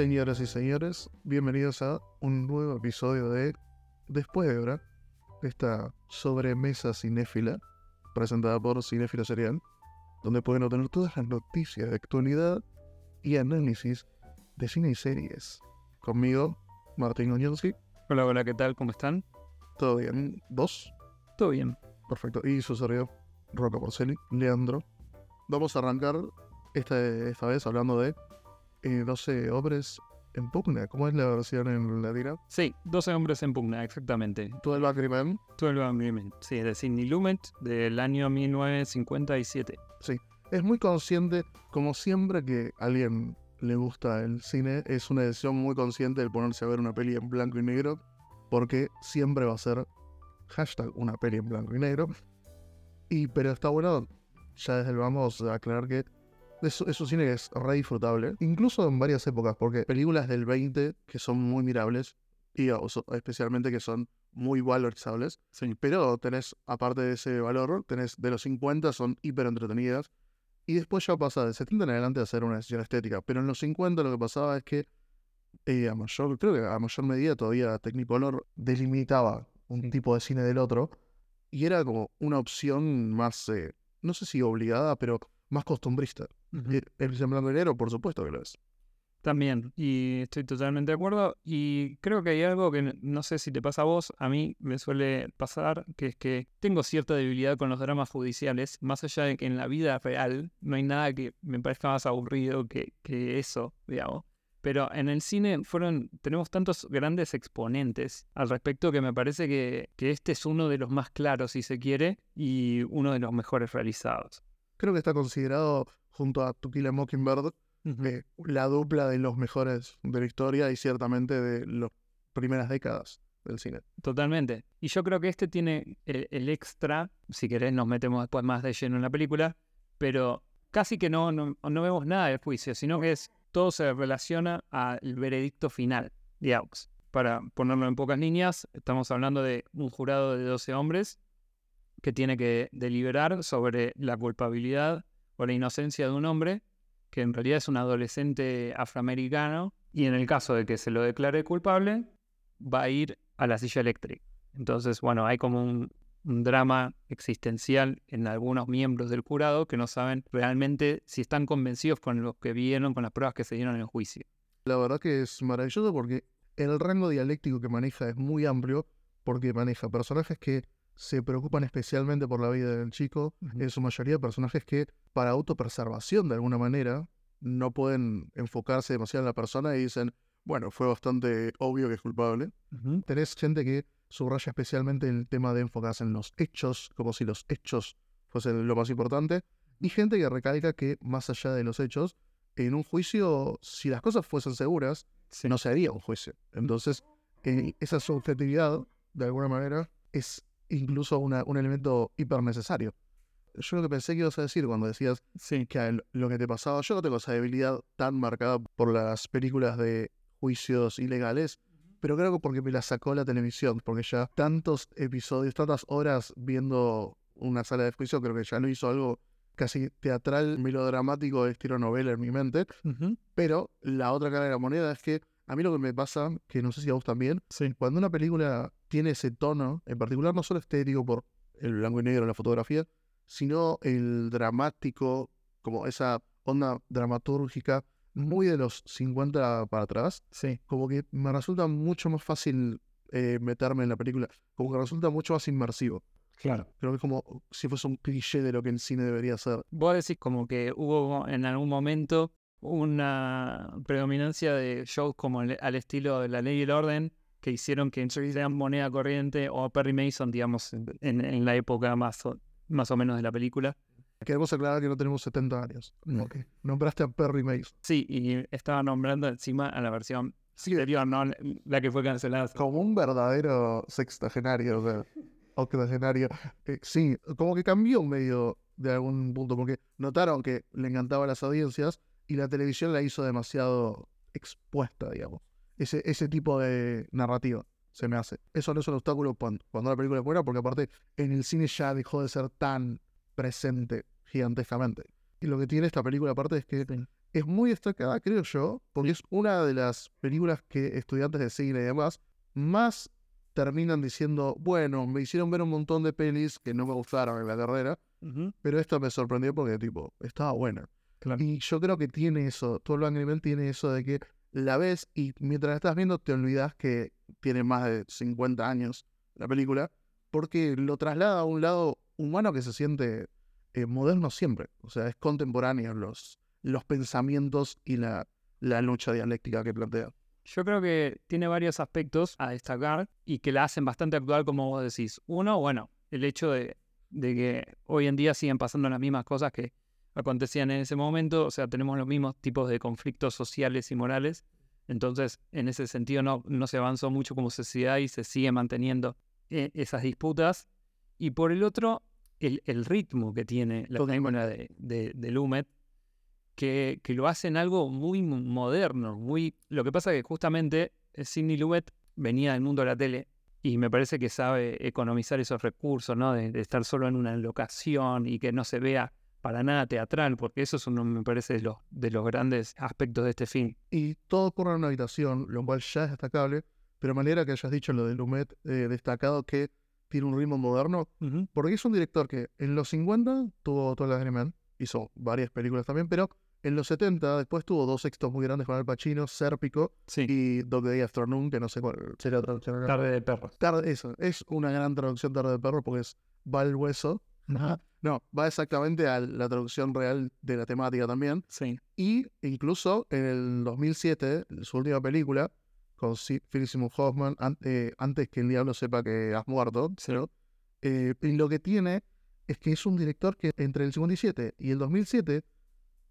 Señoras y señores, bienvenidos a un nuevo episodio de Después de Hora, esta sobremesa cinéfila presentada por Cinéfilo Serial, donde pueden obtener todas las noticias de actualidad y análisis de cine y series. Conmigo, Martín Oñonski. Hola, hola, ¿qué tal? ¿Cómo están? ¿Todo bien? ¿Vos? Todo bien. Perfecto. Y su servidor, Roca Porceli, Leandro. Vamos a arrancar esta, esta vez hablando de eh, 12 hombres en pugna. ¿Cómo es la versión en latina? Sí, 12 hombres en pugna, exactamente. 12 Angry Men. 12 Angry Men. Sí, de Sidney Lumet del año 1957. Sí. Es muy consciente, como siempre que a alguien le gusta el cine, es una decisión muy consciente el ponerse a ver una peli en blanco y negro, porque siempre va a ser hashtag una peli en blanco y negro. Y, pero está bueno, ya desde el vamos a aclarar que es, es un cine que es re disfrutable, incluso en varias épocas, porque películas del 20 que son muy mirables, y o especialmente que son muy valorizables, Sí. pero tenés, aparte de ese valor, tenés de los 50 son hiper entretenidas, y después ya pasa de 70 en adelante a ser una decisión estética, pero en los 50 lo que pasaba es que eh, a mayor, creo que a mayor medida todavía Technicolor delimitaba un tipo de cine del otro, y era como una opción más, eh, no sé si obligada, pero más costumbrista. Eh, El en blanco y negro, por supuesto que lo es. También, y estoy totalmente de acuerdo. Y creo que hay algo que no sé si te pasa a vos, a mí me suele pasar, que es que tengo cierta debilidad con los dramas judiciales, más allá de que en la vida real no hay nada que me parezca más aburrido que, que eso, digamos. Pero en el cine fueron, tenemos tantos grandes exponentes al respecto que me parece que, que este es uno de los más claros, si se quiere, y uno de los mejores realizados. Creo que está considerado, junto a To Kill a Mockingbird, eh, la dupla de los mejores de la historia y ciertamente de las primeras décadas del cine. Totalmente. Y yo creo que este tiene el, el extra, si querés nos metemos después más de lleno en la película, pero casi que no, no, no vemos nada del juicio, sino que es, todo se relaciona al veredicto final, digamos. Para ponerlo en pocas líneas, estamos hablando de un jurado de 12 hombres que tiene que deliberar sobre la culpabilidad o la inocencia de un hombre que en realidad es un adolescente afroamericano y en el caso de que se lo declare culpable, va a ir a la silla eléctrica. Entonces, bueno, hay como un, drama existencial en algunos miembros del jurado que no saben realmente si están convencidos con lo que vieron, con las pruebas que se dieron en el juicio. La verdad que es maravilloso porque el rango dialéctico que maneja es muy amplio porque maneja personajes que se preocupan especialmente por la vida del chico, en su mayoría personajes que para autopreservación de alguna manera no pueden enfocarse demasiado en la persona y dicen, bueno, fue bastante obvio que es culpable. Ujú. Tenés gente que subraya especialmente el tema de enfocarse en los hechos, como si los hechos fuesen lo más importante, y gente que recalca que más allá de los hechos, en un juicio, si las cosas fuesen seguras, Sí. no se haría un juicio. Entonces, eh, esa subjetividad, de alguna manera, es incluso una- un elemento hiper necesario. Yo lo que pensé que ibas a decir cuando decías Sí. que lo que te pasaba, yo no tengo esa debilidad tan marcada por las películas de juicios ilegales, pero creo que porque me la sacó la televisión, porque ya tantos episodios, tantas horas viendo una sala de juicio, creo que ya lo hizo algo casi teatral, melodramático, de estilo novela en mi mente. Ujú. Pero la otra cara de la moneda es que a mí lo que me pasa, que no sé si a vos también, Sí. cuando una película tiene ese tono, en particular no solo estético por el blanco y negro, la fotografía, sino el dramático, como esa onda dramatúrgica, muy de los 50 para atrás, Sí. como que me resulta mucho más fácil eh, meterme en la película, como que resulta mucho más inmersivo. Claro. Creo que es como si fuese un cliché de lo que el cine debería ser. Vos decís como que hubo en algún momento una predominancia de shows como el- al estilo de La Ley y el Orden que hicieron que sean moneda corriente o Perry Mason, digamos, en, en la época más o, más o menos de la película. Queremos aclarar que no tenemos 70 años. No. Ok. Nombraste a Perry Mason. Sí, y estaba nombrando encima a la versión anterior, no la que fue cancelada. como un verdadero sextagenario, o sea, octogenario. Eh, sí, como que cambió medio de algún punto, porque notaron que le encantaba a las audiencias y la televisión la hizo demasiado expuesta, digamos. Ese, ese tipo de narrativa se me hace. Eso no es un obstáculo cuando, cuando la película es buena, porque aparte en el cine ya dejó de ser tan presente gigantescamente. Y lo que tiene esta película aparte es que es muy destacada, creo yo, porque es una de las películas que estudiantes de cine y demás más terminan diciendo, bueno, me hicieron ver un montón de pelis que no me gustaron en la carrera, pero esta me sorprendió porque, tipo, estaba buena. Y yo creo que tiene eso, todo el Nivel tiene eso de que la ves y mientras la estás viendo te olvidas que tiene más de 50 años la película, porque lo traslada a un lado humano que se siente eh, moderno siempre. O sea, es contemporáneo los, los pensamientos y la, la lucha dialéctica que plantea. Yo creo que tiene varios aspectos a destacar y que la hacen bastante actual, como vos decís. Uno, bueno, el hecho de, de que hoy en día siguen pasando las mismas cosas que acontecían en ese momento, o sea, tenemos los mismos tipos de conflictos sociales y morales, entonces en ese sentido no, no se avanzó mucho como sociedad y se sigue manteniendo eh, esas disputas. Y por el otro, el, el ritmo que tiene la película de, de, de Lumet, que, que, lo hacen algo muy moderno, muy... Lo que pasa es que justamente eh, Sidney Lumet venía del mundo de la tele y me parece que sabe economizar esos recursos, ¿no? De, de, estar solo en una locación y que no se vea para nada teatral, porque eso es uno, me parece, de los, de los grandes aspectos de este film. Y todo ocurre en una habitación, lo cual ya es destacable, pero manera que hayas dicho lo de Lumet, eh, destacado que tiene un ritmo moderno, porque es un director que en los 50 tuvo toda la Man, hizo varias películas también, pero en los 70 después tuvo dos éxitos muy grandes con Al Pacino, Sérpico y Dog Day Afternoon, que no sé cuál traducción. Tarde de perro. Tarde, eso, es una gran traducción Tarde de perro porque es va el hueso. No, va exactamente a la traducción real de la temática también. Sí. Y incluso en el 2007, su última película, con Philip Seymour Hoffman, eh, antes que el diablo sepa que has muerto, eh, lo que tiene es que es un director que entre el 57 y el 2007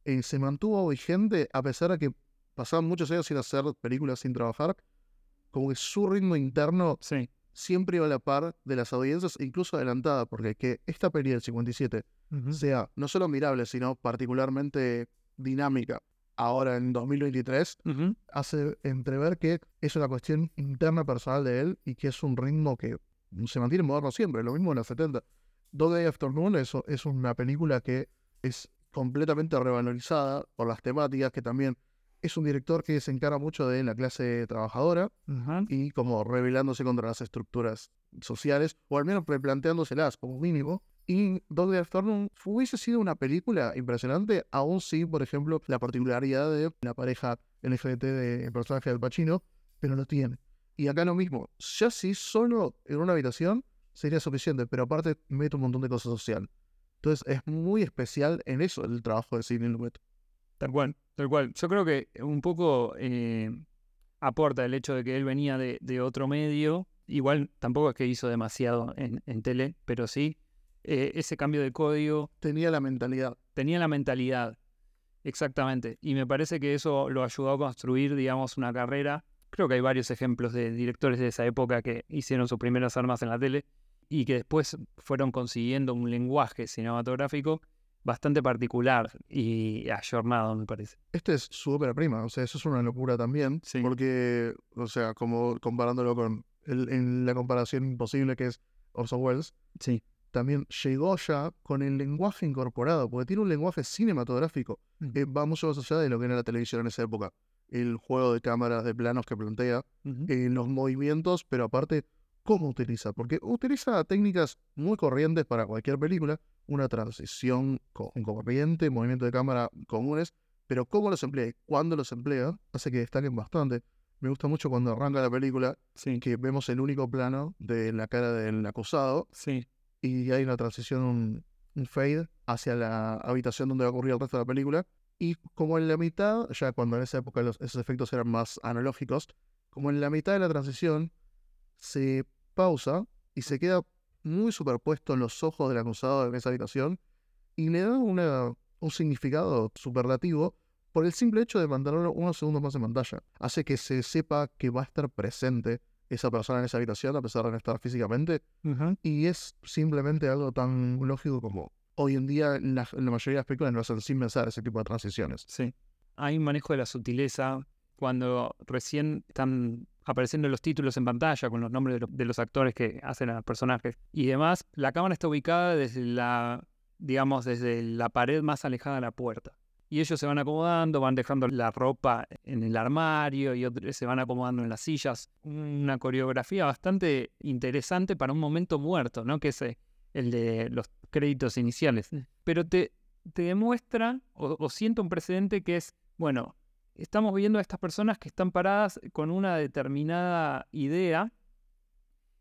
eh, se mantuvo vigente a pesar de que pasaban muchos años sin hacer películas, sin trabajar, como que su ritmo interno sí siempre iba a la par de las audiencias, incluso adelantada, porque que esta peli del 57 sea no solo mirable, sino particularmente dinámica ahora en 2023, hace entrever que es una cuestión interna personal de él y que es un ritmo que se mantiene moderno siempre, lo mismo en los 70. Dog Day Afternoon es, es una película que es completamente revalorizada por las temáticas que también es un director que se encara mucho de la clase trabajadora y como rebelándose contra las estructuras sociales, o al menos replanteándoselas como mínimo. Y Dog Day Afternoon hubiese sido una película impresionante, aún si, por ejemplo, la particularidad de la pareja NFT del personaje del Pacino, pero no tiene. Y acá lo mismo, ya si solo en una habitación sería suficiente, pero aparte mete un montón de cosas social. Entonces es muy especial en eso el trabajo de Sidney Lumet. Tal cual, tal cual. Yo creo que un poco eh, aporta el hecho de que él venía de, otro medio. Igual tampoco es que hizo demasiado en, tele, pero sí eh, ese cambio de código. Tenía la mentalidad. Tenía la mentalidad, exactamente. Y me parece que eso lo ayudó a construir, digamos, una carrera. Creo que hay varios ejemplos de directores de esa época que hicieron sus primeras armas en la tele y que después fueron consiguiendo un lenguaje cinematográfico bastante particular y ayornado, me parece. Este es su ópera prima, o sea, eso es una locura también, porque, o sea, como comparándolo con en la comparación imposible que es Orson Welles, sí. también llegó ya con el lenguaje incorporado, porque tiene un lenguaje cinematográfico mm. que va mucho más allá de lo que era la televisión en esa época. El juego de cámaras, de planos que plantea, eh, los movimientos, pero aparte cómo utiliza, porque utiliza técnicas muy corrientes para cualquier película, una transición con corriente, movimiento de cámara comunes, pero cómo los emplea y cuándo los emplea hace que destaquen bastante. Me gusta mucho cuando arranca la película, que vemos el único plano de la cara del acusado sí. y hay una transición, un, fade hacia la habitación donde va a ocurrir el resto de la película. Y como en la mitad, ya cuando en esa época esos efectos eran más analógicos, como en la mitad de la transición se pausa y se queda muy superpuesto en los ojos del acusado en esa habitación y le da una, un significado superlativo por el simple hecho de mantenerlo unos segundos más en pantalla. Hace que se sepa que va a estar presente esa persona en esa habitación a pesar de no estar físicamente. Y es simplemente algo tan lógico como hoy en día en la, mayoría de las películas lo hacen sin pensar ese tipo de transiciones. Sí. Hay un manejo de la sutileza cuando recién están apareciendo los títulos en pantalla con los nombres de, los actores que hacen a los personajes y demás, la cámara está ubicada desde la, digamos, desde la pared más alejada de la puerta. y ellos se van acomodando, van dejando la ropa en el armario y otros se van acomodando en las sillas. Una coreografía bastante interesante para un momento muerto, ¿no? Que es eh, el de los créditos iniciales. Pero te, te demuestra o, o siento un precedente que es, bueno, estamos viendo a estas personas que están paradas con una determinada idea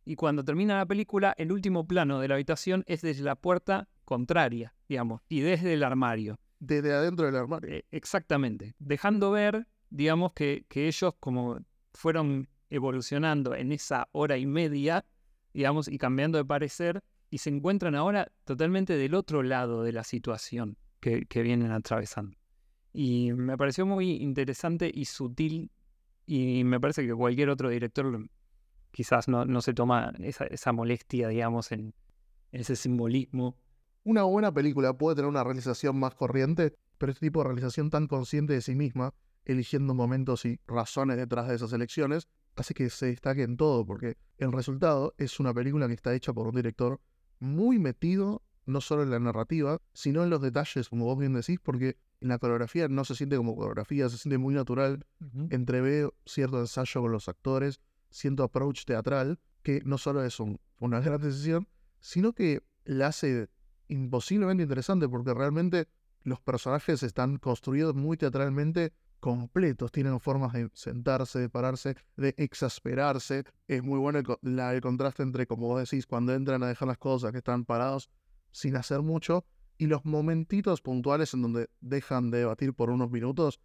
y cuando termina la película, el último plano de la habitación es desde la puerta contraria, digamos, y desde el armario. Desde adentro del armario. Eh, exactamente. Dejando ver, digamos, que, que ellos como fueron evolucionando en esa hora y media, digamos, y cambiando de parecer, y se encuentran ahora totalmente del otro lado de la situación que, que vienen atravesando. Y me pareció muy interesante y sutil, y me parece que cualquier otro director quizás no, no se toma esa, esa molestia, digamos, en, en ese simbolismo. Una buena película puede tener una realización más corriente, pero este tipo de realización tan consciente de sí misma, eligiendo momentos y razones detrás de esas elecciones, hace que se destaque en todo, porque el resultado es una película que está hecha por un director muy metido, no solo en la narrativa, sino en los detalles, como vos bien decís, porque en la coreografía no se siente como coreografía, se siente muy natural, entrevé cierto ensayo con los actores, cierto approach teatral, que no solo es un- una gran decisión, sino que la hace imposiblemente interesante, porque realmente los personajes están construidos muy teatralmente completos, tienen formas de sentarse, de pararse, de exasperarse. Es muy bueno el, la- el contraste entre, como vos decís, cuando entran a dejar las cosas, que están parados sin hacer mucho, y los momentitos puntuales en donde dejan de debatir por unos minutos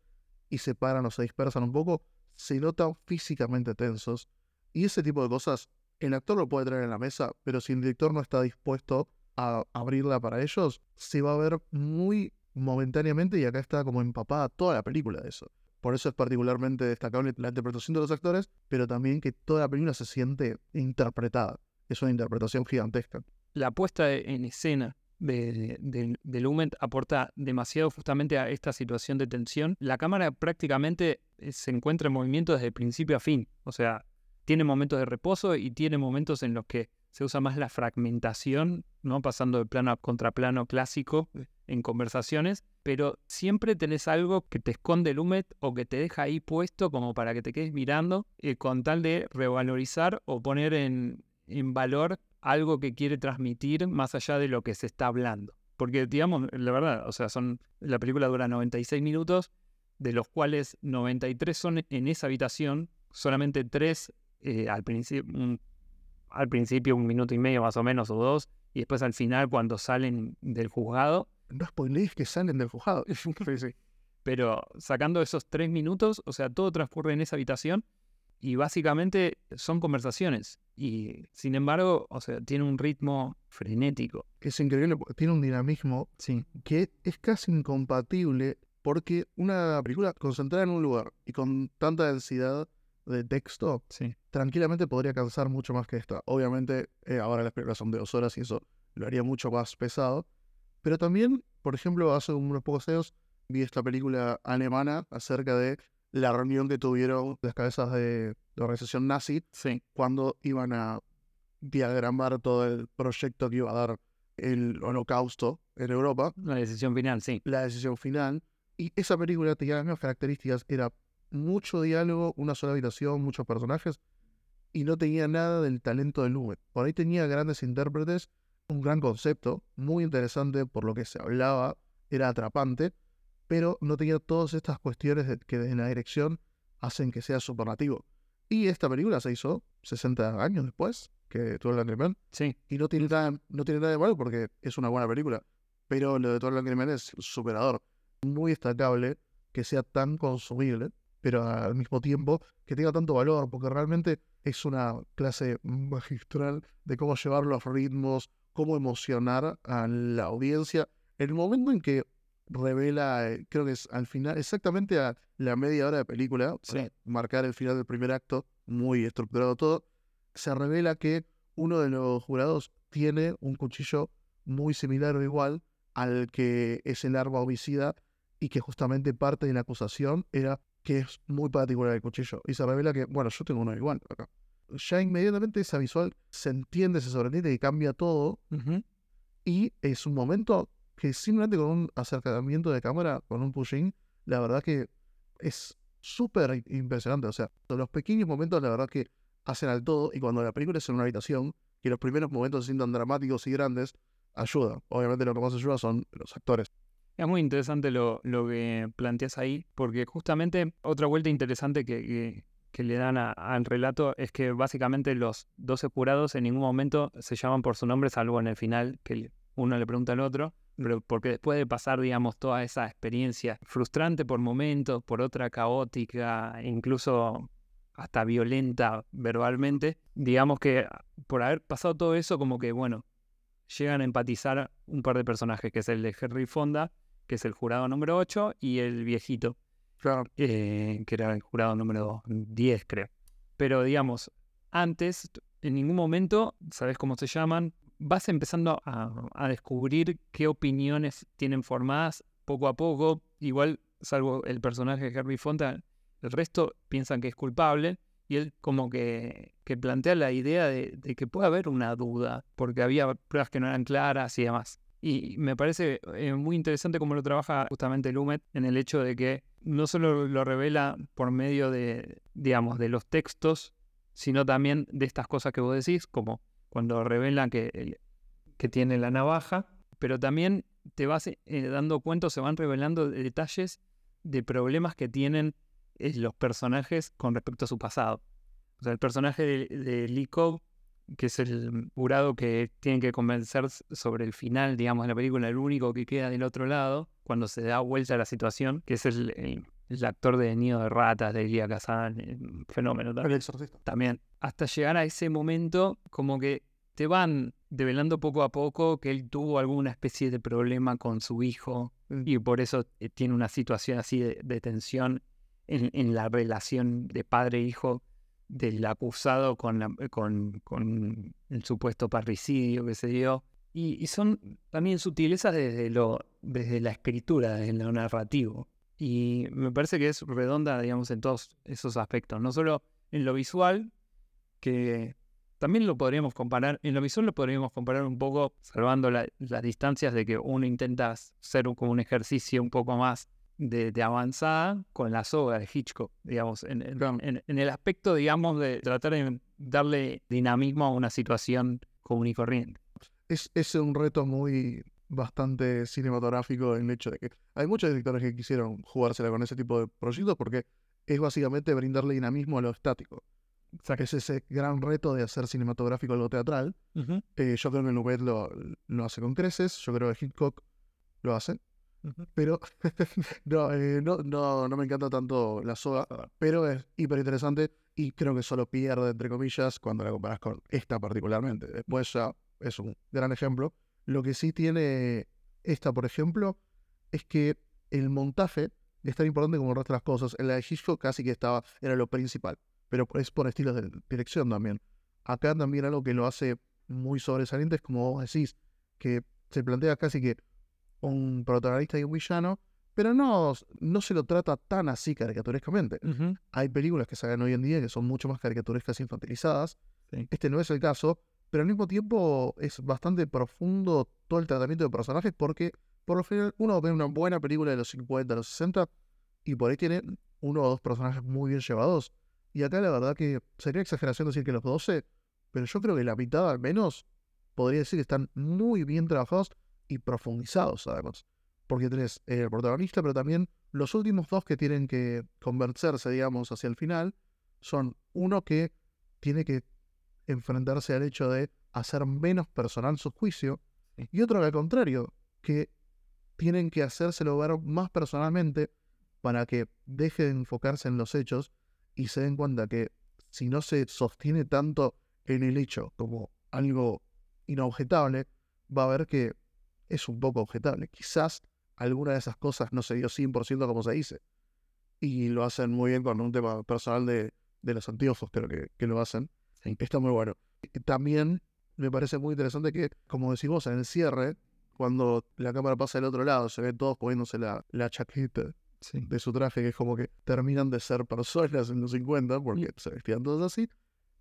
y se paran o se dispersan un poco, se notan físicamente tensos. Y ese tipo de cosas, el actor lo puede traer en la mesa, pero si el director no está dispuesto a abrirla para ellos, se va a ver muy momentáneamente y acá está como empapada toda la película de eso. Por eso es particularmente destacable la interpretación de los actores, pero también que toda la película se siente interpretada. Es una interpretación gigantesca. la puesta en escena de, de, aporta demasiado justamente a esta situación de tensión. La cámara prácticamente eh, se encuentra en movimiento desde principio a fin. O sea, tiene momentos de reposo y tiene momentos en los que se usa más la fragmentación, ¿no? Pasando de plano a contraplano clásico en conversaciones, pero siempre tenés algo que te esconde Lumet o que te deja ahí puesto como para que te quedes mirando eh, con tal de revalorizar o poner en, en valor algo que quiere transmitir más allá de lo que se está hablando. Porque, digamos, la verdad, o sea, son la película dura 96 minutos, de los cuales 93 son en esa habitación, solamente 3 al, principio, un, al principio un minuto y medio más o menos o dos, y después al final cuando salen del juzgado. No spoilees que salen del juzgado. Sí, sí. Pero sacando esos tres minutos, o sea, todo transcurre en esa habitación y básicamente son conversaciones. Y sin embargo, o sea, tiene un ritmo frenético. Es increíble, tiene un dinamismo Sí. que es casi incompatible porque una película concentrada en un lugar y con tanta densidad de texto, Sí. tranquilamente podría cansar mucho más que esta. Obviamente, eh, ahora las películas son de dos horas y eso lo haría mucho más pesado. Pero también, por ejemplo, hace unos pocos años vi esta película alemana acerca de la reunión que tuvieron las cabezas de la organización nazi Sí. cuando iban a diagramar todo el proyecto que iba a dar el holocausto en Europa, La decisión final, sí. la decisión final. Y esa película tenía las mismas características, era mucho diálogo, una sola habitación, muchos personajes, y no tenía nada del talento de Lumet. Por ahí tenía grandes intérpretes, un gran concepto, muy interesante por lo que se hablaba, era atrapante, pero no tenía todas estas cuestiones que desde la dirección hacen que sea superlativo. Y esta película se hizo 60 años después que Twelve Angry Men, Sí. y no tiene, nada, no tiene nada de malo porque es una buena película. Pero lo de Twelve Angry Men es superador. Muy destacable que sea tan consumible, pero al mismo tiempo que tenga tanto valor, porque realmente es una clase magistral de cómo llevar los ritmos, cómo emocionar a la audiencia. El momento en que revela, eh, creo que es al final, exactamente a la media hora de película, Sí. para marcar el final del primer acto, muy estructurado todo, se revela que uno de los jurados tiene un cuchillo muy similar o igual al que es el arma homicida y que justamente parte de la acusación era que es muy particular el cuchillo. Y se revela que, bueno, yo tengo uno igual acá. Ya inmediatamente esa visual se entiende, se sobreentiende y cambia todo Ujú. y es un momento que simplemente con un acercamiento de cámara, con un pushing, la verdad que es súper impresionante. O sea, los pequeños momentos, la verdad que hacen al todo. Y cuando la película es en una habitación, que los primeros momentos se sientan dramáticos y grandes, ayuda. Obviamente lo que más ayuda son los actores. Es muy interesante lo, lo que planteas ahí, porque justamente otra vuelta interesante que, que, le dan al relato es que básicamente los 12 jurados en ningún momento se llaman por su nombre, salvo en el final, que uno le pregunta al otro, pero porque después de pasar, digamos, toda esa experiencia frustrante por momentos, por otra caótica, incluso hasta violenta verbalmente, digamos que por haber pasado todo eso, como que, bueno, llegan a empatizar un par de personajes, que es el de Henry Fonda, que es el jurado número 8, y el viejito, eh, que era el jurado número 10, creo. Pero digamos, antes, en ningún momento, sabes cómo se llaman, vas empezando a, descubrir qué opiniones tienen formadas poco a poco. Igual, salvo el personaje de Henry Fonda, el resto piensan que es culpable y él como que, que plantea la idea de, que puede haber una duda, porque había pruebas que no eran claras y demás. Y me parece eh, muy interesante cómo lo trabaja justamente Lumet en el hecho de que no solo lo revela por medio de, digamos, de los textos, sino también de estas cosas que vos decís, como cuando revelan que, que tiene la navaja, pero también te vas eh, dando cuenta, se van revelando detalles de problemas que tienen los personajes con respecto a su pasado. O sea, el personaje de, de Lee Cobb, que es el jurado que tiene que convencer sobre el final, digamos, de la película, el único que queda del otro lado, cuando se da vuelta a la situación, que es el, el, actor de Nido de Ratas, de Elia Kazan, fenómeno también. También. Hasta llegar a ese momento, como que te van develando poco a poco que él tuvo alguna especie de problema con su hijo mm. y por eso eh, tiene una situación así de tensión en, la relación de padre-hijo del acusado con, con, con, el supuesto parricidio que se dio. Y, son también sutilezas desde, lo, desde la escritura, desde lo narrativo. Y me parece que es redonda, digamos, en todos esos aspectos. No solo en lo visual, que también lo podríamos comparar, en lo visual lo podríamos comparar un poco, salvando las distancias de que uno intenta ser como un ejercicio un poco más de, avanzada con la soga de Hitchcock, digamos, en, el aspecto, digamos, de tratar de darle dinamismo a una situación común y corriente. Es, es un reto muy bastante cinematográfico en el hecho de que hay muchos directores que quisieron jugársela con ese tipo de proyectos porque es básicamente brindarle dinamismo a lo estático. Es ese gran reto de hacer cinematográfico algo teatral. Eh, yo creo que Nubet lo, lo hace con creces, yo creo que Hitchcock lo hace. Pero eh, no, no, no, me encanta tanto la soga, pero es hiper interesante y creo que solo pierde, entre comillas, cuando la comparas con esta particularmente. Después ya es un gran ejemplo. Lo que sí tiene esta, por ejemplo, es que el montaje es tan importante como el resto de las cosas. En la de Hitchcock casi que estaba, era lo principal, pero es por estilos de dirección también. Acá también algo que lo hace muy sobresaliente es como vos decís, que se plantea casi que un protagonista y un villano, pero no, no se lo trata tan así caricaturescamente. Hay películas que salen hoy en día que son mucho más caricaturescas e infantilizadas. Este no es el caso, pero al mismo tiempo es bastante profundo todo el tratamiento de personajes porque por lo general uno ve una buena película de los 50, de los 60 y por ahí tiene uno o dos personajes muy bien llevados. Y acá la verdad que sería exageración decir que los 12, pero yo creo que la mitad al menos podría decir que están muy bien trabajados y profundizados además. Porque tenés el protagonista, pero también los últimos dos que tienen que convencerse, digamos, hacia el final, son uno que tiene que enfrentarse al hecho de hacer menos personal su juicio, y otro que al contrario, que tienen que hacérselo ver más personalmente para que deje de enfocarse en los hechos y se den cuenta que si no se sostiene tanto en el hecho como algo inobjetable, va a ver que es un poco objetable. Quizás alguna de esas cosas no se dio 100% como se dice. Y lo hacen muy bien con un tema personal de, de los anteojos, creo que, que lo hacen. Está muy bueno. También me parece muy interesante que, como decimos, en el cierre, cuando la cámara pasa del otro lado, se ve todos poniéndose la, la chaqueta de su traje, que es como que terminan de ser personas en los 50, porque se vestían todos así.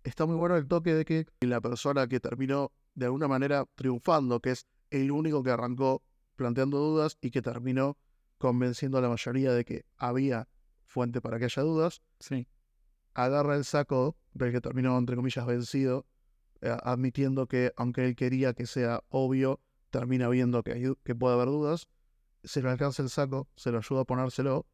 Está muy bueno el toque de que la persona que terminó de alguna manera triunfando, que es el único que arrancó planteando dudas y que terminó convenciendo a la mayoría de que había fuente para que haya dudas. Sí. Agarra el saco del que terminó, entre comillas, vencido, eh, admitiendo que aunque él quería que sea obvio, termina viendo que, hay- que puede haber dudas. Se le alcanza el saco, se lo ayuda a ponérselo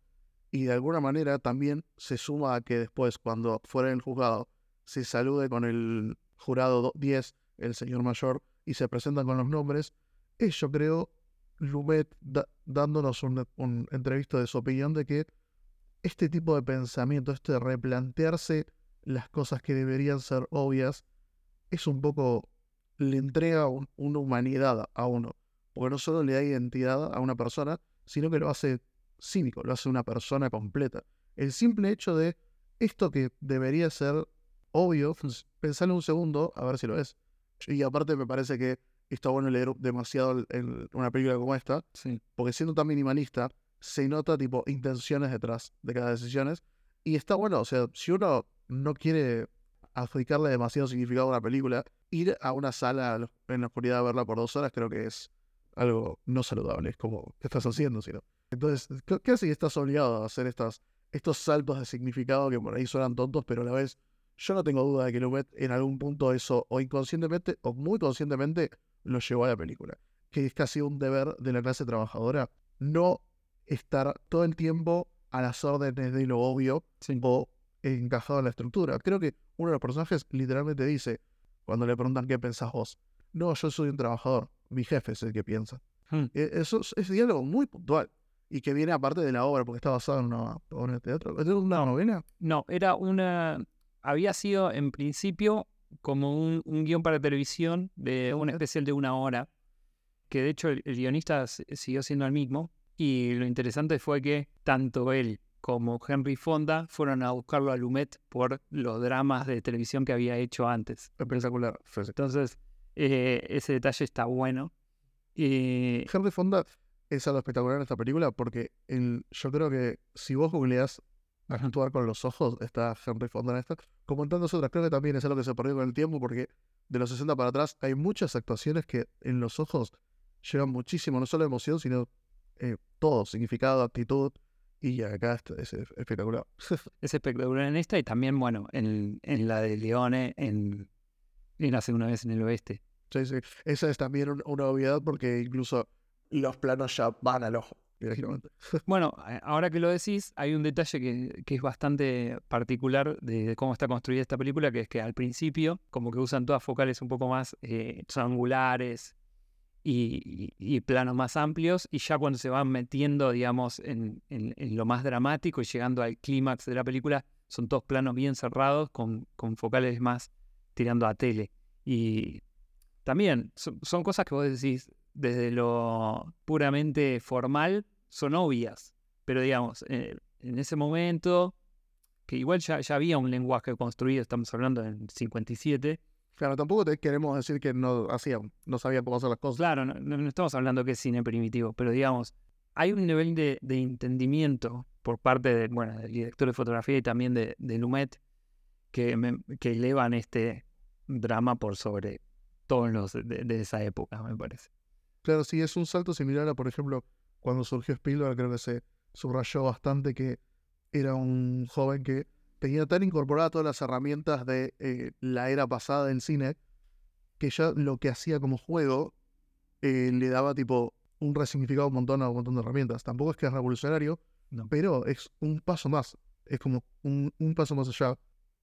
y de alguna manera también se suma a que después, cuando fuera en el juzgado, se salude con el jurado do- 10, el señor mayor, y se presentan con los nombres. Es, yo creo, Lumet dándonos un, un entrevisto de su opinión de que este tipo de pensamiento, este de replantearse las cosas que deberían ser obvias, es un poco, le entrega un- una humanidad a uno. Porque no solo le da identidad a una persona, sino que lo hace cínico, lo hace una persona completa. El simple hecho de esto que debería ser obvio, pensarlo un segundo a ver si lo es. Y aparte me parece que está bueno leer demasiado en una película como esta, Sí. porque siendo tan minimalista, se nota tipo intenciones detrás de cada decisión. Y está bueno, o sea, si uno no quiere adjudicarle demasiado significado a una película, ir a una sala en la oscuridad a verla por dos horas creo que es algo no saludable. Es como, ¿qué estás haciendo? Sino? Entonces, ¿qué- ¿qué hace que estás obligado a hacer estas, estos saltos de significado que por ahí suenan tontos, pero a la vez yo no tengo duda de que Lumet en algún punto eso, o inconscientemente o muy conscientemente, lo llevó a la película. Que es casi un deber de la clase trabajadora no estar todo el tiempo a las órdenes de lo obvio Sí. o encajado en la estructura. Creo que uno de los personajes literalmente dice, cuando le preguntan qué pensás vos, no, yo soy un trabajador, mi jefe es el que piensa. Hmm. E- Eso es, es diálogo muy puntual y que viene aparte de la obra porque está basado en una obra de teatro. ¿Es una novela? No, era una. Había sido en principio como un, un guion para televisión de un Ok. especial de una hora, que de hecho el, el guionista siguió siendo el mismo. Y lo interesante fue que tanto él como Henry Fonda fueron a buscarlo a Lumet por los dramas de televisión que había hecho antes. Espectacular. Entonces, eh, ese detalle está bueno. Y Henry Fonda es algo espectacular en esta película porque el, yo creo que si vos googleás actuar con los ojos, está Henry Fonda en esta, como en tantas otras, creo que también es algo que se perdió con el tiempo porque de los 60 para atrás hay muchas actuaciones que en los ojos llevan muchísimo, no solo emoción, sino eh, todo, significado, actitud, y acá es, es espectacular. es espectacular en esta y también, bueno, en, en la de Leone, en, en Hace una vez en el oeste. Sí, sí. Esa es también un- una obviedad porque incluso los planos ya van al ojo. Bueno, ahora que lo decís, hay un detalle que, que es bastante particular de, cómo está construida esta película, que es que al principio como que usan todas focales un poco más eh, triangulares y planos más amplios, y ya cuando se van metiendo, digamos, en, en- en lo más dramático y llegando al clímax de la película, son todos planos bien cerrados con, con focales más tirando a tele. Y también son, son cosas que vos decís desde lo puramente formal, son obvias, pero digamos, eh, en ese momento, que igual ya, ya había un lenguaje construido, estamos hablando en 57, Claro, tampoco te queremos decir que no hacían, no sabían cómo hacer las cosas. claro, no, estamos hablando que es cine primitivo, pero digamos, hay un nivel de, de entendimiento por parte de, bueno, del director de fotografía y también de, de Lumet que, me- que elevan este drama por sobre todos los de, de esa época, me parece. Claro, sí, es un salto similar a, por ejemplo, cuando surgió Spielberg, creo que se subrayó bastante que era un joven que tenía tan incorporadas todas las herramientas de eh, la era pasada del cine, que ya lo que hacía como juego eh, le daba tipo un resignificado a un montón a un montón de herramientas. Tampoco es que es revolucionario, No. pero es un paso más, es como un, un paso más allá.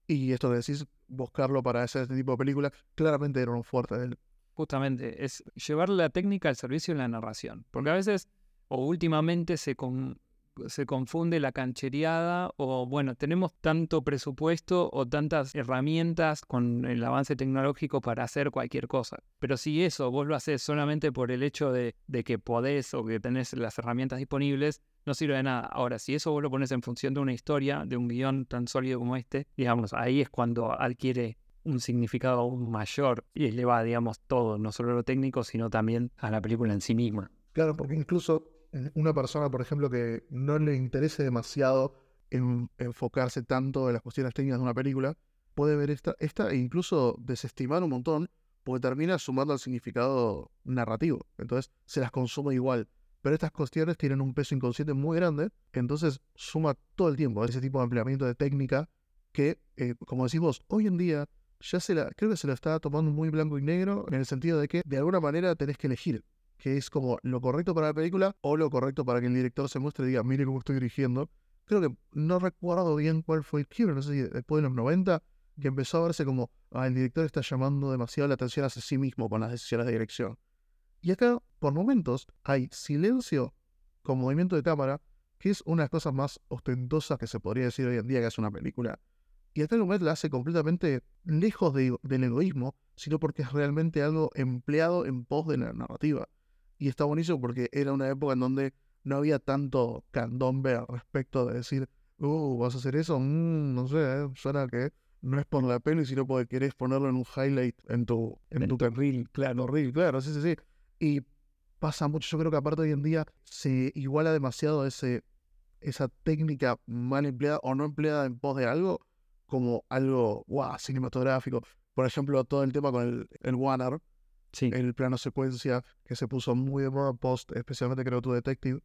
Y esto decís, buscarlo para hacer este tipo de películas, claramente era un fuerte de. Justamente, es llevar la técnica al servicio de la narración. Porque a veces, o últimamente, se, con- se confunde la canchereada, o bueno, tenemos tanto presupuesto o tantas herramientas con el avance tecnológico para hacer cualquier cosa. Pero si eso vos lo haces solamente por el hecho de, que podés o que tenés las herramientas disponibles, no sirve de nada. Ahora, si eso vos lo pones en función de una historia, de un guion tan sólido como este, digamos, ahí es cuando adquiere un significado aún mayor y eleva, digamos, todo, no solo lo técnico, sino también a la película en sí misma. Claro, porque incluso una persona, por ejemplo, que no le interese demasiado en enfocarse tanto en las cuestiones técnicas de una película, puede ver esta, esta e incluso desestimar un montón porque termina sumando al significado narrativo. Entonces se las consume igual. Pero estas cuestiones tienen un peso inconsciente muy grande, entonces suma todo el tiempo ese tipo de empleamiento de técnica que, eh, como decís vos, hoy en día ya se la, creo que se lo está tomando muy blanco y negro en el sentido de que de alguna manera tenés que elegir que es como lo correcto para la película o lo correcto para que el director se muestre y diga, mire cómo estoy dirigiendo. Creo que no recuerdo bien cuál fue el quiebre, no sé si después de los 90, que empezó a verse como, ah, el director está llamando demasiado la atención hacia sí mismo con las decisiones de dirección. Y acá, por momentos, hay silencio con movimiento de cámara, que es una de las cosas más ostentosas que se podría decir hoy en día que es una película. Y acá momento la hace completamente lejos del egoísmo, sino porque es realmente algo empleado en pos de la narrativa. Y está buenísimo porque era una época en donde no había tanto candombe al respecto de decir, uh, ¿vas a hacer eso? Mm, no sé, eh, suena que no es por la peli, sino porque querés ponerlo en un highlight en tu, en tu reel, claro, reel, claro, sí, sí, sí. Y pasa mucho, yo creo que aparte hoy en día se iguala demasiado ese, esa técnica mal empleada o no empleada en pos de algo como algo, wow, cinematográfico. Por ejemplo, todo el tema con el, el Warner, el plano secuencia que se puso muy de moda post, especialmente creo tu Detective,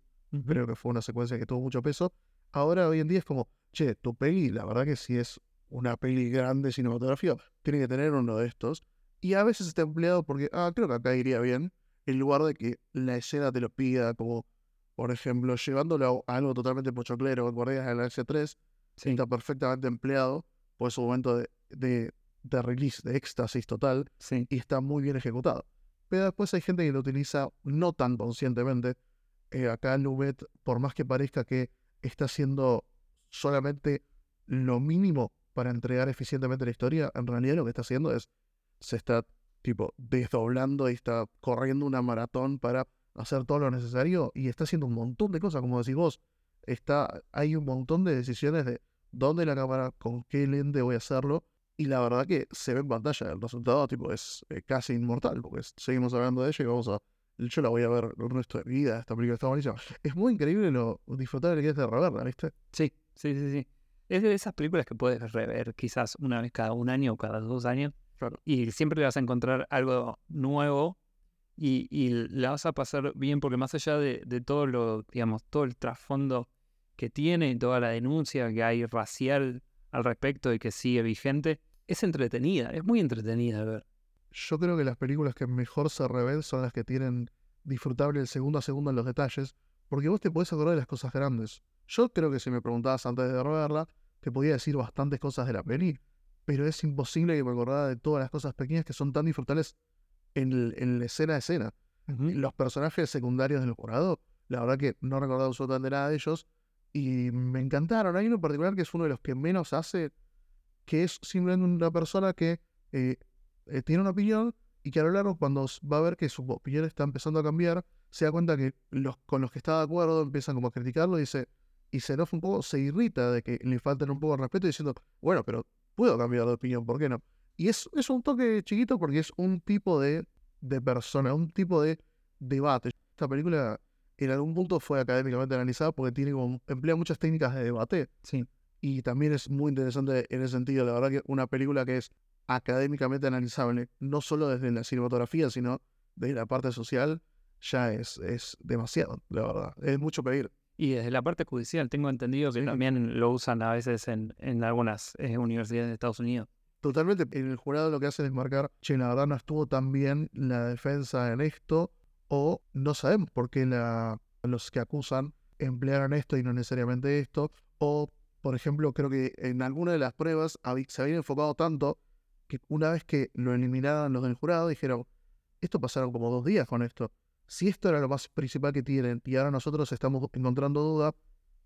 creo que fue una secuencia que tuvo mucho peso. Ahora hoy en día es como, che, tu peli, la verdad que si es una peli grande cinematografía, tiene que tener uno de estos. Y a veces está empleado porque, ah, creo que acá iría bien, en lugar de que la escena te lo pida, como, por ejemplo, llevándolo a algo totalmente pochoclero, Guardianes de la s 3, está perfectamente empleado por su momento de, de de release, de éxtasis total, y está muy bien ejecutado. Pero después hay gente que lo utiliza no tan conscientemente. Eh, acá Lumet, por más que parezca que está haciendo solamente lo mínimo para entregar eficientemente la historia, en realidad lo que está haciendo es, se está tipo desdoblando y está corriendo una maratón para hacer todo lo necesario y está haciendo un montón de cosas, como decís vos. Está, hay un montón de decisiones de dónde la cámara, con qué lente voy a hacerlo, y la verdad que se ve en pantalla. El resultado tipo es eh, casi inmortal, porque seguimos hablando de ella y vamos a. Yo la voy a ver el resto de mi vida. Esta película está buenísima. Es muy increíble lo disfrutable que es de reverla, ¿viste? Sí, sí, sí, sí. Es de esas películas que puedes rever quizás una vez cada un año o cada dos años. Y siempre le vas a encontrar algo nuevo y, y, la vas a pasar bien porque más allá de, de todo lo, digamos, todo el trasfondo que tiene, toda la denuncia que hay racial al respecto y que sigue vigente, es entretenida, es muy entretenida a ver. Yo creo que las películas que mejor se revelen son las que tienen disfrutable el segundo a segundo en los detalles, porque vos te podés acordar de las cosas grandes. Yo creo que si me preguntabas antes de verla, te podía decir bastantes cosas de la peli, pero es imposible que me acordara de todas las cosas pequeñas que son tan disfrutables en, en la escena a escena. Los personajes secundarios del jurado, la verdad que no he recordado absolutamente nada de ellos, y me encantaron. Hay uno en particular que es uno de los que menos hace, que es simplemente una persona que eh, eh, tiene una opinión y que a lo largo, cuando va a ver que su opinión está empezando a cambiar, se da cuenta que los con los que está de acuerdo empiezan como a criticarlo y, dice, y se enoja un poco, se irrita de que le falten un poco de respeto diciendo, bueno, pero puedo cambiar de opinión, ¿por qué no? Y es, es un toque chiquito porque es un tipo de, de persona, un tipo de debate. Esta película en algún punto fue académicamente analizada porque tiene como, emplea muchas técnicas de debate. Sí. Y también es muy interesante en ese sentido. La verdad que una película que es académicamente analizable, no solo desde la cinematografía, sino desde la parte social, ya es, es demasiado, la verdad. Es mucho pedir. Y desde la parte judicial, tengo entendido que también lo usan a veces en, en algunas eh, universidades de Estados Unidos. Totalmente. En el jurado lo que hacen es marcar, che, la verdad no estuvo tan bien la defensa en esto, o no sabemos por qué los que acusan emplearon esto y no necesariamente esto, o por ejemplo, creo que en alguna de las pruebas se había enfocado tanto que una vez que lo eliminaron los del jurado, dijeron, esto pasaron como dos días con esto. Si esto era lo más principal que tienen y ahora nosotros estamos encontrando duda,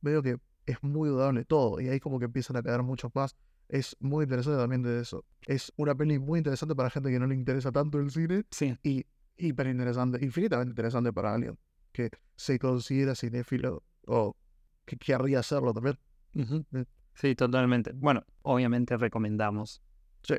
veo que es muy dudable todo y ahí como que empiezan a quedar muchos más. Es muy interesante también de eso. Es una peli muy interesante para gente que no le interesa tanto el cine. Sí. Y hiper interesante, infinitamente interesante para alguien que se considera cinéfilo o que querría hacerlo también. Eh. Sí, totalmente. Bueno, obviamente recomendamos. Sí,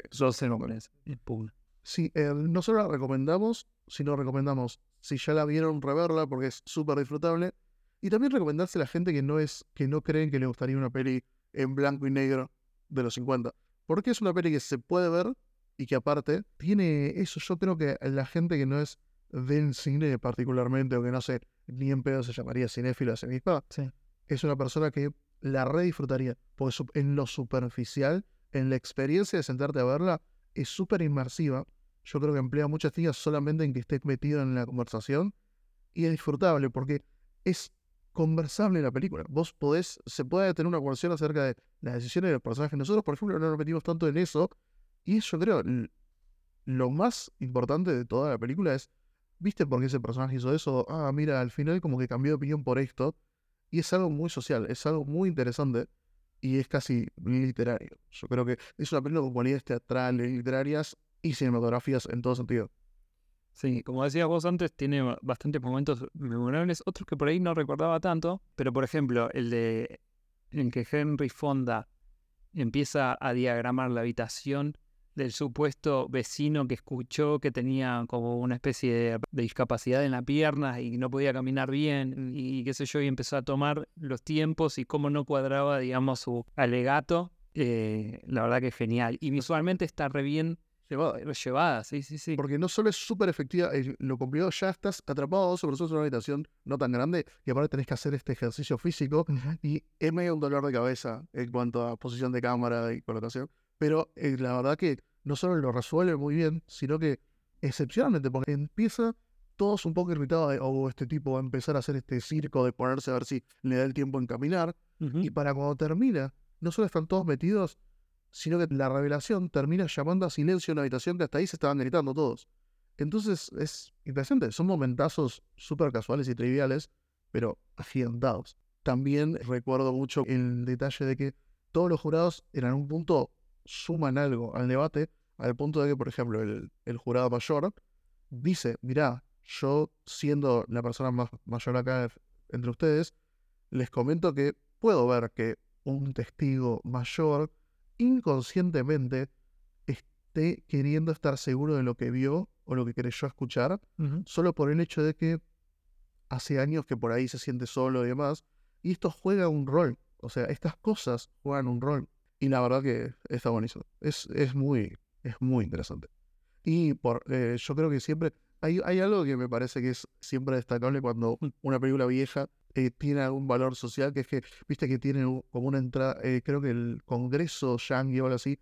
Sí, eh, no solo la recomendamos, sino recomendamos, si ya la vieron, reverla porque es súper disfrutable. Y también recomendarse a la gente que no es, que no creen que le gustaría una peli en blanco y negro de los 50. Porque es una peli que se puede ver y que aparte tiene eso. Yo creo que la gente que no es del cine particularmente, o que no sé, ni en pedo se llamaría cinéfilo a sí misma, Sí. es una persona que la re disfrutaría. Porque en lo superficial, en la experiencia de sentarte a verla, es súper inmersiva. Yo creo que emplea muchas técnicas solamente en que estés metido en la conversación y es disfrutable porque es conversable la película. Vos podés, se puede tener una conversación acerca de las decisiones de los personajes. Nosotros, por ejemplo, no nos metimos tanto en eso y yo creo lo más importante de toda la película es, ¿viste por qué ese personaje hizo eso? Ah, mira, al final como que cambió de opinión por esto. Y es algo muy social, es algo muy interesante y es casi literario. Yo creo que es una película con cualidades teatrales, literarias y cinematográficas en todo sentido. Sí, como decías vos antes, tiene ba- bastantes momentos memorables, otros que por ahí no recordaba tanto, pero por ejemplo, el de en que Henry Fonda empieza a diagramar la habitación del supuesto vecino que escuchó que tenía como una especie de, de discapacidad en la pierna y no podía caminar bien y qué sé yo, y empezó a tomar los tiempos y cómo no cuadraba, digamos, su alegato. eh, la verdad que es genial. Y visualmente está re bien Llevada. llevada, sí, sí, sí. Porque no solo es súper efectiva, eh, lo complicado ya estás atrapado 12 personas en una habitación no tan grande y aparte tenés que hacer este ejercicio físico y es medio un dolor de cabeza en cuanto a posición de cámara y colocación. Pero eh, la verdad que no solo lo resuelve muy bien, sino que excepcionalmente, porque empieza todos un poco irritados de, oh, este tipo va a empezar a hacer este circo de ponerse a ver si le da el tiempo en caminar. Y para cuando termina, no solo están todos metidos, sino que la revelación termina llamando a silencio en una habitación que hasta ahí se estaban gritando todos. Entonces es interesante, son momentazos súper casuales y triviales, pero agigantados. También recuerdo mucho el detalle de que todos los jurados en algún punto suman algo al debate, al punto de que, por ejemplo, el, el jurado mayor dice, mirá, yo siendo la persona más mayor acá entre ustedes, les comento que puedo ver que un testigo mayor inconscientemente esté queriendo estar seguro de lo que vio o lo que creyó escuchar, solo por el hecho de que hace años que por ahí se siente solo y demás, y esto juega un rol, o sea, estas cosas juegan un rol, y la verdad que está buenísimo, es, es, muy, es muy interesante. Y por, eh, yo creo que siempre hay, hay algo que me parece que es siempre destacable cuando una película vieja eh, tiene algún valor social, que es que, viste que tiene como una entrada, eh, creo que el Congreso Yankee o algo así,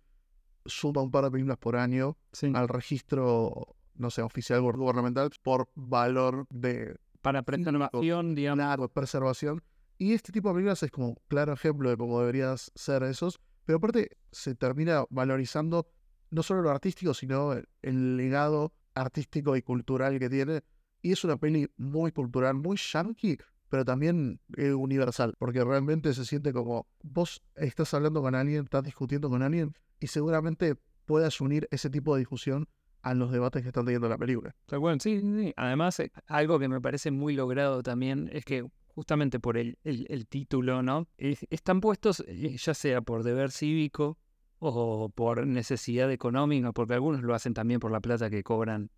suma un par de películas por año Sí. al registro, no sé, oficial gu- gubernamental por valor de Para preservación, digamos. claro, preservación. Y este tipo de películas es como claro ejemplo de cómo deberías ser esos, pero aparte se termina valorizando no solo lo artístico, sino el, el legado artístico y cultural que tiene. Y es una peli muy cultural, muy yankee, pero también eh, universal, porque realmente se siente como vos estás hablando con alguien, estás discutiendo con alguien, y seguramente puedas unir ese tipo de discusión a los debates que están teniendo en la película. Sí, sí, sí. Además, eh, algo que me parece muy logrado también es que justamente por el, el- el título, ¿no? Es- están puestos eh, ya sea por deber cívico o por necesidad económica, porque algunos lo hacen también por la plata que cobran.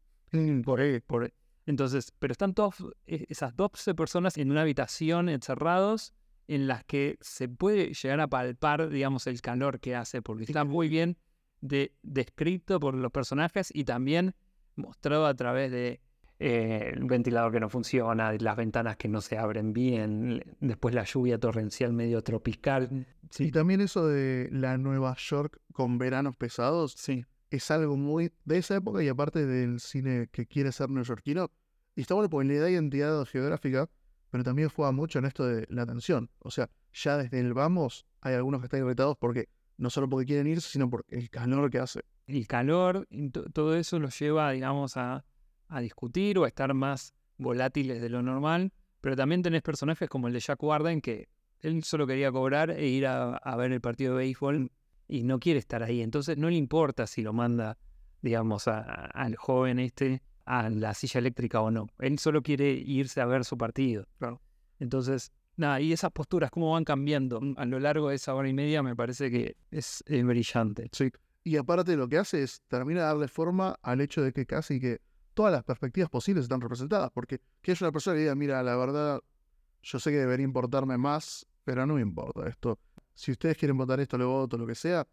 Por, por, entonces, pero están todos eh, esas 12 personas en una habitación encerrados en las que se puede llegar a palpar, digamos, el calor que hace, porque está muy bien de- descrito por los personajes y también mostrado a través de eh, el ventilador que no funciona, las ventanas que no se abren bien, después la lluvia torrencial medio tropical. Y Sí, también eso de la Nueva York con veranos pesados sí, es algo muy de esa época y aparte del cine que quiere ser neoyorquino. Y está bueno porque le da identidad geográfica, pero también juega mucho en esto de la tensión. O sea, ya desde el vamos hay algunos que están irritados porque no solo porque quieren irse, sino por el calor que hace. el calor, y to- todo eso los lleva, digamos, a, a discutir o a estar más volátiles de lo normal. Pero también tenés personajes como el de Jack Warden, que él solo quería cobrar e ir a, a ver el partido de béisbol y no quiere estar ahí. Entonces no le importa si lo manda, digamos, a- a- al joven este a la silla eléctrica o no. Él solo quiere irse a ver su partido. Claro. Entonces, nada, y esas posturas, cómo van cambiando a lo largo de esa hora y media, me parece que es, es brillante. Sí. Y aparte lo que hace es termina de darle forma al hecho de que casi que todas las perspectivas posibles están representadas. Porque que es una persona que diga, mira, la verdad, yo sé que debería importarme más, pero no me importa esto. Si ustedes quieren votar esto, lo voto, lo que sea.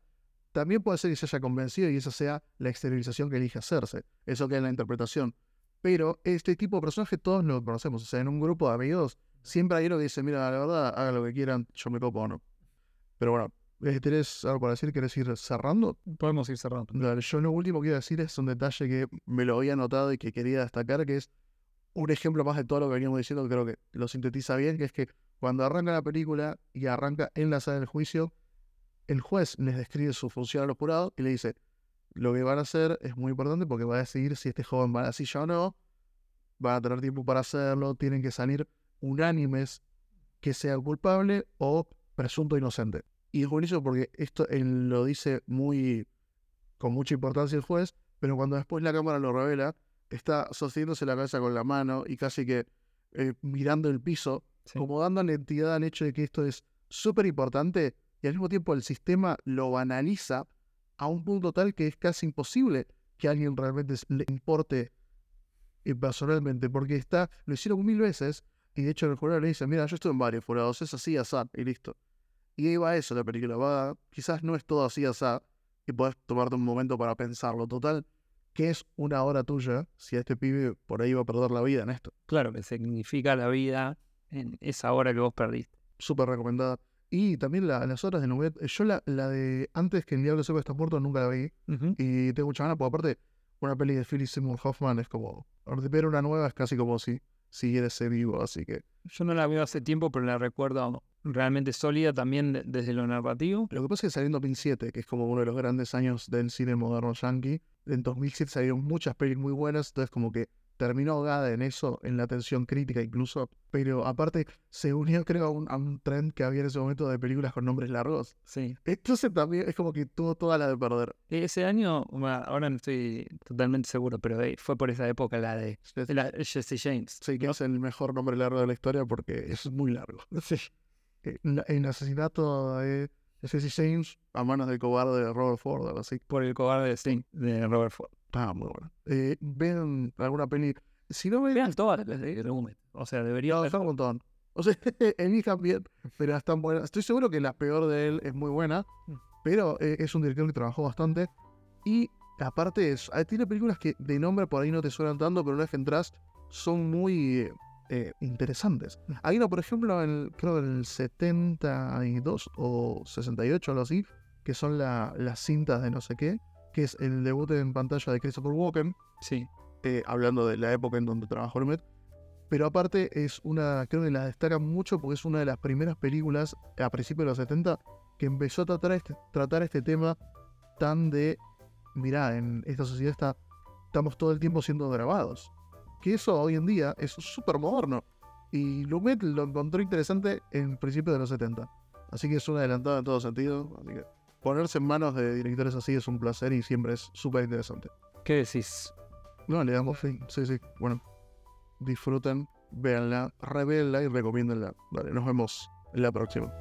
También puede ser que se haya convencido y esa sea la exteriorización que elige hacerse. Eso queda en la interpretación. Pero este tipo de personaje todos lo conocemos. O sea, en un grupo de amigos siempre hay uno que dice, mira, la verdad, haga lo que quieran, yo me copo o no. Pero bueno, ¿tenés algo para decir? ¿Querés ir cerrando? Podemos ir cerrando. Dale, yo lo último que quiero decir es un detalle que me lo había notado y que quería destacar, que es un ejemplo más de todo lo que veníamos diciendo, creo que lo sintetiza bien, que es que cuando arranca la película y arranca en la sala del juicio, el juez les describe su función a los jurados y le dice, lo que van a hacer es muy importante porque va a decidir si este joven va a la silla o no, van a tener tiempo para hacerlo, tienen que salir unánimes que sea culpable o presunto inocente. Y es buenísimo porque esto él lo dice muy con mucha importancia el juez, pero cuando después la cámara lo revela, está sosteniéndose la cabeza con la mano y casi que eh, mirando el piso, como dando la entidad al hecho de que esto es súper importante y al mismo tiempo el sistema lo banaliza a un punto tal que es casi imposible que a alguien realmente le importe eh, personalmente, porque está, lo hicieron mil veces y de hecho el jurado le dice, mira, yo estuve en varios jurados, es así, asá, y listo. Y ahí va eso la película, va, quizás no es todo así, asá, y puedes tomarte un momento para pensarlo. Total, ¿qué es una hora tuya si a este pibe por ahí va a perder la vida en esto? Claro, que significa la vida en esa hora que vos perdiste. Súper recomendada. Y también las horas de Nubet. Yo la, la de antes que el diablo sepa está muerto nunca la vi. Y tengo mucha ganas, porque aparte, una peli de Philip Seymour Hoffman es como. Ver una nueva es casi como si siguiera ese vivo, así que. Yo no la veo hace tiempo, pero la recuerdo realmente sólida también desde lo narrativo. Lo que pasa es que salió en 2007, que es como uno de los grandes años del cine moderno yankee. En 2007 salieron muchas pelis muy buenas, entonces como que terminó ahogada en eso, en la atención crítica incluso, pero aparte se unió creo a un, a un, trend que había en ese momento de películas con nombres largos. Sí. Entonces también es como que tuvo toda la de perder. Ese año, ahora no estoy totalmente seguro, pero eh, fue por esa época la de, la, Jesse James. Sí, que es el mejor nombre largo de la historia porque es muy largo. Sí. Eh, el asesinato de Jesse James a manos del cobarde de Robert Ford, algo así. Por el cobarde de Sting, de Robert Ford. Ah, muy bueno. Eh, ven alguna peli. Si no ven. Vean todas las de. O sea, debería. No, un montón. O sea, elijan bien, pero están buenas. Estoy seguro que la peor de él es muy buena, mm. pero eh, es un director que trabajó bastante. Y aparte, es, ah, tiene películas que de nombre por ahí no te suenan tanto, pero una vez que entras son muy eh, interesantes. Mm. Hay una, por ejemplo, en, creo en el 72 o 68, algo así, que son las cintas de no sé qué que es el debut en pantalla de Christopher Walken. Sí. Eh, hablando de la época en donde trabajó Lumet. Pero aparte es una, creo que la destaca mucho porque es una de las primeras películas a principios de los 70 que empezó a tratar este, tratar este tema tan de, mirá, en esta sociedad está, estamos todo el tiempo siendo grabados. Que eso hoy en día es súper moderno. Y Lumet lo encontró interesante en principios de los 70. Así que es una adelantada en todo sentido. Así que ponerse en manos de directores así es un placer y siempre es súper interesante. ¿Qué decís? No, le damos fin. Sí, sí. Bueno, disfruten, véanla, revélenla y recomiéndenla. Vale, nos vemos en la próxima.